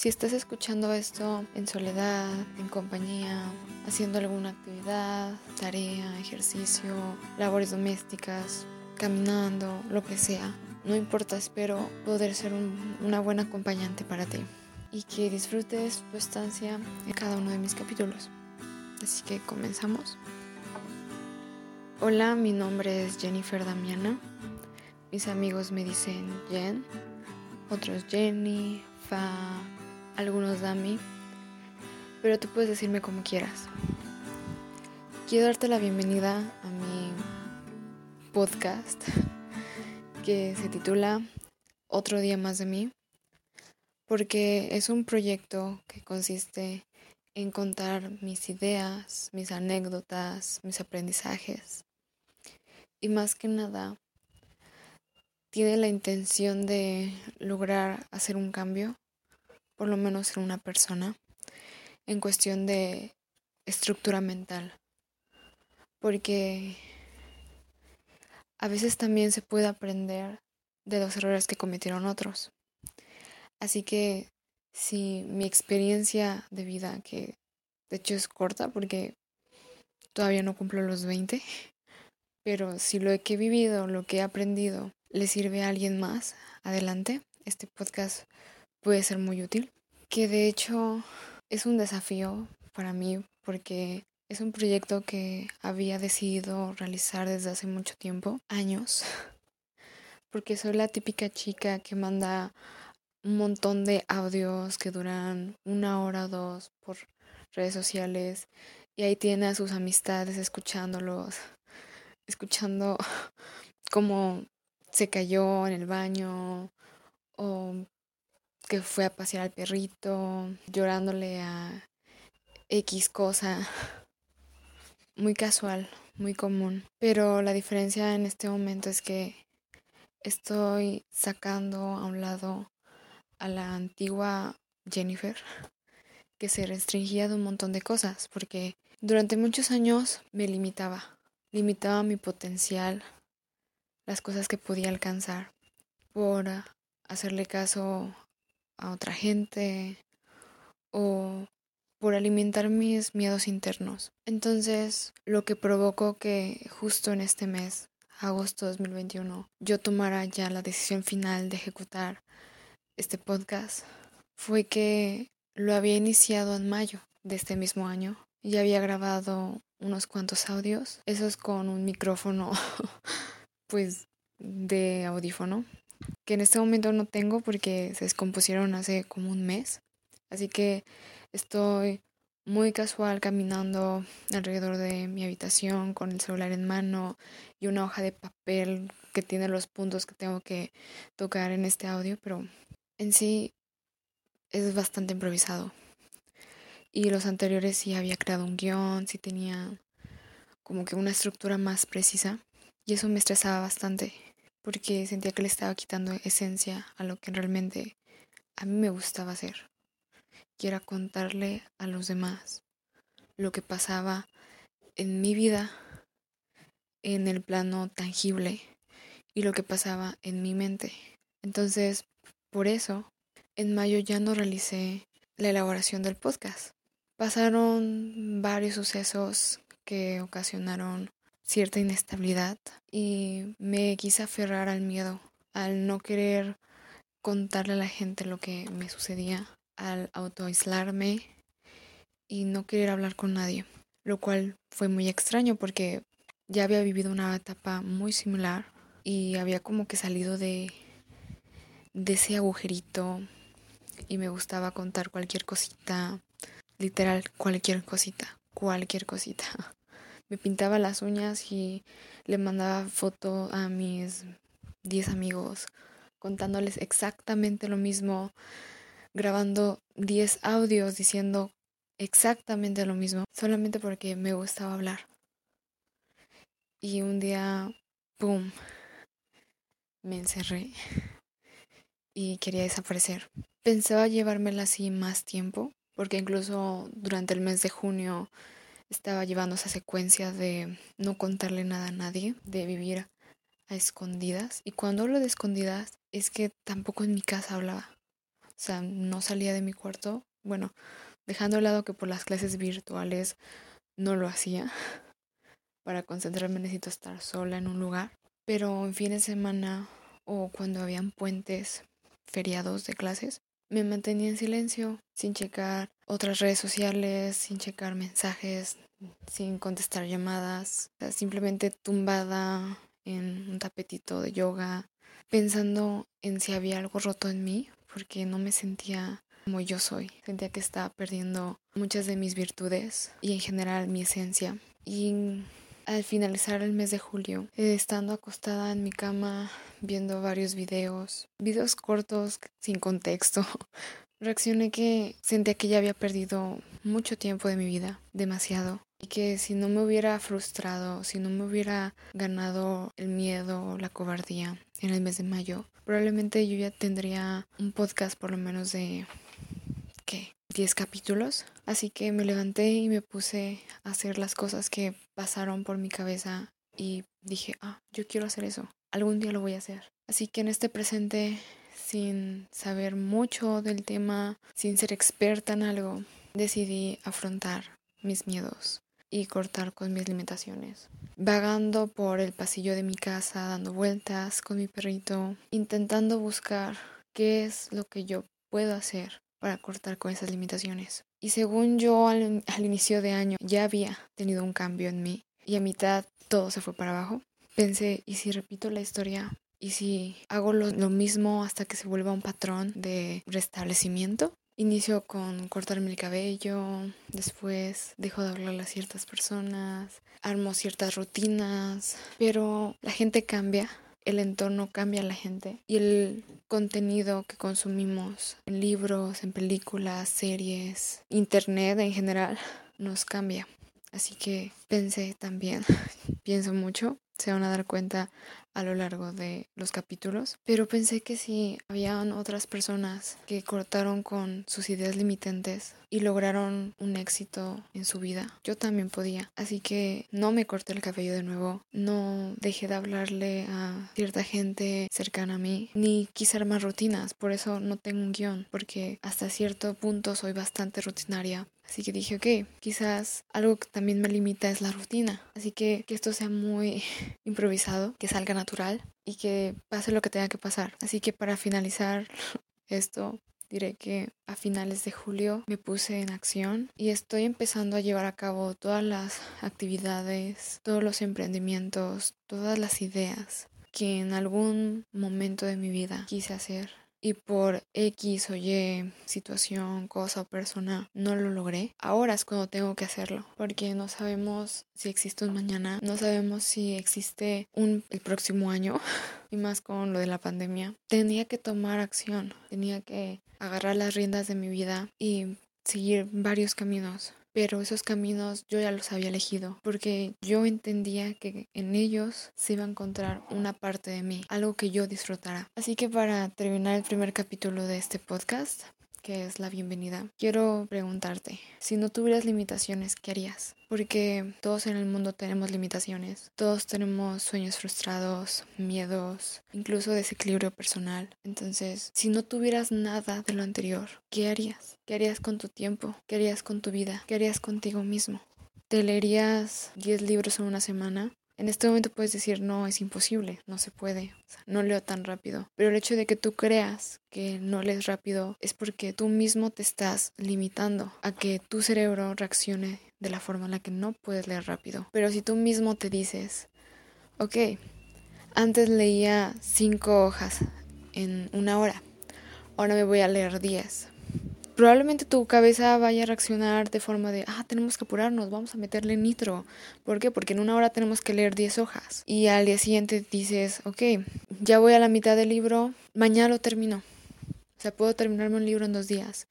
Si estás escuchando esto en soledad, en compañía, haciendo alguna actividad, tarea, ejercicio, labores domésticas, caminando, lo que sea, no importa, espero poder ser una buena acompañante para ti y que disfrutes tu estancia en cada uno de mis capítulos. Así que comenzamos. Hola, mi nombre es Jennifer Damiana. Mis amigos me dicen Jen, otros Jenny, Fa, algunos Dami, pero tú puedes decirme como quieras. Quiero darte la bienvenida a mi podcast que se titula Otro día más de mí, porque es un proyecto que consiste en contar mis ideas, mis anécdotas, mis aprendizajes y más que nada tiene la intención de lograr hacer un cambio, por lo menos en una persona, en cuestión de estructura mental. Porque a veces también se puede aprender de los errores que cometieron otros. Así que si mi experiencia de vida, que de hecho es corta porque todavía no cumplo los 20, pero si lo que he vivido, lo que he aprendido, le sirve a alguien más, adelante, este podcast puede ser muy útil. Que de hecho es un desafío para mí porque es un proyecto que había decidido realizar desde hace mucho tiempo, años, porque soy la típica chica que manda un montón de audios que duran una hora o dos por redes sociales y ahí tiene a sus amistades escuchándolos, escuchando cómo se cayó en el baño o que fue a pasear al perrito, llorándole a X cosa muy casual, muy común. Pero la diferencia en este momento es que estoy sacando a un lado a la antigua Jennifer, que se restringía de un montón de cosas, porque durante muchos años me limitaba, limitaba mi potencial, las cosas que podía alcanzar, por hacerle caso a otra gente o por alimentar mis miedos internos. Entonces, lo que provocó que justo en este mes, agosto 2021, yo tomara ya la decisión final de ejecutar este podcast fue que lo había iniciado en mayo de este mismo año. Ya había grabado unos cuantos audios, esos con un micrófono pues de audífono, que en este momento no tengo porque se descompusieron hace como un mes. Así que Estoy muy casual caminando alrededor de mi habitación con el celular en mano y una hoja de papel que tiene los puntos que tengo que tocar en este audio, pero en sí es bastante improvisado. Y los anteriores sí había creado un guion, sí tenía como que una estructura más precisa y eso me estresaba bastante porque sentía que le estaba quitando esencia a lo que realmente a mí me gustaba hacer quiera contarle a los demás lo que pasaba en mi vida en el plano tangible y lo que pasaba en mi mente. Entonces, por eso, en mayo ya no realicé la elaboración del podcast. Pasaron varios sucesos que ocasionaron cierta inestabilidad y me quise aferrar al miedo, al no querer contarle a la gente lo que me sucedía al autoaislarme y no querer hablar con nadie, lo cual fue muy extraño porque ya había vivido una etapa muy similar y había como que salido de, de ese agujerito y me gustaba contar cualquier cosita, literal cualquier cosita, cualquier cosita. Me pintaba las uñas y le mandaba foto a mis 10 amigos contándoles exactamente lo mismo grabando 10 audios diciendo exactamente lo mismo, solamente porque me gustaba hablar. Y un día, ¡pum!, me encerré y quería desaparecer. Pensaba llevármela así más tiempo, porque incluso durante el mes de junio estaba llevando esa secuencia de no contarle nada a nadie, de vivir a escondidas. Y cuando hablo de escondidas, es que tampoco en mi casa hablaba. O sea, no salía de mi cuarto. Bueno, dejando de lado que por las clases virtuales no lo hacía. Para concentrarme necesito estar sola en un lugar. Pero en fines de semana o cuando habían puentes, feriados de clases, me mantenía en silencio, sin checar otras redes sociales, sin checar mensajes, sin contestar llamadas, simplemente tumbada en un tapetito de yoga, pensando en si había algo roto en mí, porque no me sentía como yo soy. Sentía que estaba perdiendo muchas de mis virtudes y en general mi esencia. Y al finalizar el mes de julio, eh, estando acostada en mi cama, viendo varios videos, videos cortos sin contexto, reaccioné que sentía que ya había perdido mucho tiempo de mi vida, demasiado. Y que si no me hubiera frustrado, si no me hubiera ganado el miedo, la cobardía en el mes de mayo, probablemente yo ya tendría un podcast por lo menos de. 10 capítulos. Así que me levanté y me puse a hacer las cosas que pasaron por mi cabeza y dije, ah, yo quiero hacer eso. Algún día lo voy a hacer. Así que en este presente, sin saber mucho del tema, sin ser experta en algo, decidí afrontar mis miedos y cortar con mis limitaciones. Vagando por el pasillo de mi casa, dando vueltas con mi perrito, intentando buscar qué es lo que yo puedo hacer para cortar con esas limitaciones. Y según yo al, inicio de año ya había tenido un cambio en mí y a mitad todo se fue para abajo, pensé, ¿y si repito la historia? ¿Y si hago lo mismo hasta que se vuelva un patrón de restablecimiento? Inicio con cortarme el cabello, después dejo de hablarle a ciertas personas, armo ciertas rutinas, pero la gente cambia, el entorno cambia a la gente y el contenido que consumimos en libros, en películas, series, internet en general nos cambia. Así que pensé también, pienso mucho, se van a dar cuenta a lo largo de los capítulos, pero pensé que si habían otras personas que cortaron con sus ideas limitantes y lograron un éxito en su vida, yo también podía. Así que no me corté el cabello de nuevo, no dejé de hablarle a cierta gente cercana a mí, ni quise armar rutinas, por eso no tengo un guion, porque hasta cierto punto soy bastante rutinaria, Así que dije, ok, quizás algo que también me limita es la rutina. Así que que esto sea muy improvisado, que salga natural y que pase lo que tenga que pasar. Así que para finalizar esto, diré que a finales de julio me puse en acción y estoy empezando a llevar a cabo todas las actividades, todos los emprendimientos, todas las ideas que en algún momento de mi vida quise hacer y por X o Y situación, cosa o persona no lo logré, ahora es cuando tengo que hacerlo, porque no sabemos si existe un mañana, no sabemos si existe un el próximo año y más con lo de la pandemia. Tenía que tomar acción, tenía que agarrar las riendas de mi vida y seguir varios caminos pero esos caminos yo ya los había elegido porque yo entendía que en ellos se iba a encontrar una parte de mí, algo que yo disfrutara. Así que para terminar el primer capítulo de este podcast, que es la bienvenida, quiero preguntarte, si no tuvieras limitaciones, ¿qué harías? Porque todos en el mundo tenemos limitaciones, todos tenemos sueños frustrados, miedos, incluso desequilibrio personal. Entonces, si no tuvieras nada de lo anterior, ¿qué harías? ¿Qué harías con tu tiempo? ¿Qué harías con tu vida? ¿Qué harías contigo mismo? ¿Te leerías 10 libros en una semana? En este momento puedes decir, no, es imposible, no se puede, no leo tan rápido. Pero el hecho de que tú creas que no lees rápido es porque tú mismo te estás limitando a que tu cerebro reaccione de la forma en la que no puedes leer rápido. Pero si tú mismo te dices, ok, antes leía cinco hojas en una hora, ahora me voy a leer 10 probablemente tu cabeza vaya a reaccionar de forma de, ah, tenemos que apurarnos, vamos a meterle nitro. ¿Por qué? Porque en una hora tenemos que leer 10 hojas. Y al día siguiente dices, ok, ya voy a la mitad del libro, mañana lo termino. O sea, puedo terminarme un libro en dos días.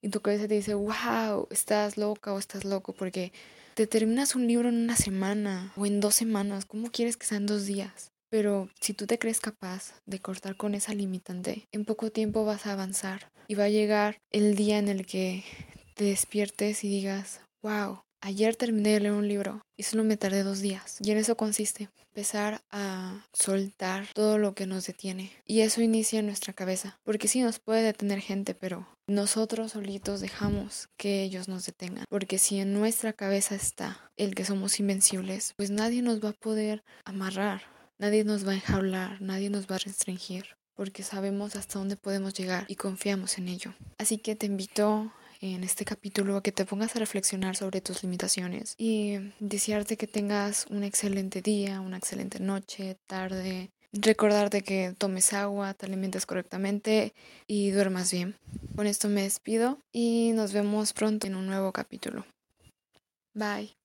Y tu cabeza te dice, wow, estás loca o estás loco porque te terminas un libro en una semana o en dos semanas. ¿Cómo quieres que sean dos días? Pero si tú te crees capaz de cortar con esa limitante, en poco tiempo vas a avanzar y va a llegar el día en el que te despiertes y digas, wow, Ayer terminé de leer un libro y solo me tardé dos días. Y en eso consiste, empezar a soltar todo lo que nos detiene. Y eso inicia en nuestra cabeza. Porque sí nos puede detener gente, pero nosotros solitos dejamos que ellos nos detengan. Porque si en nuestra cabeza está el que somos invencibles, pues nadie nos va a poder amarrar. Nadie nos va a enjaular, nadie nos va a restringir porque sabemos hasta dónde podemos llegar y confiamos en ello. Así que te invito en este capítulo a que te pongas a reflexionar sobre tus limitaciones y desearte que tengas un excelente día, una excelente noche, tarde. Recordarte que tomes agua, te alimentes correctamente y duermas bien. Con esto me despido y nos vemos pronto en un nuevo capítulo. Bye.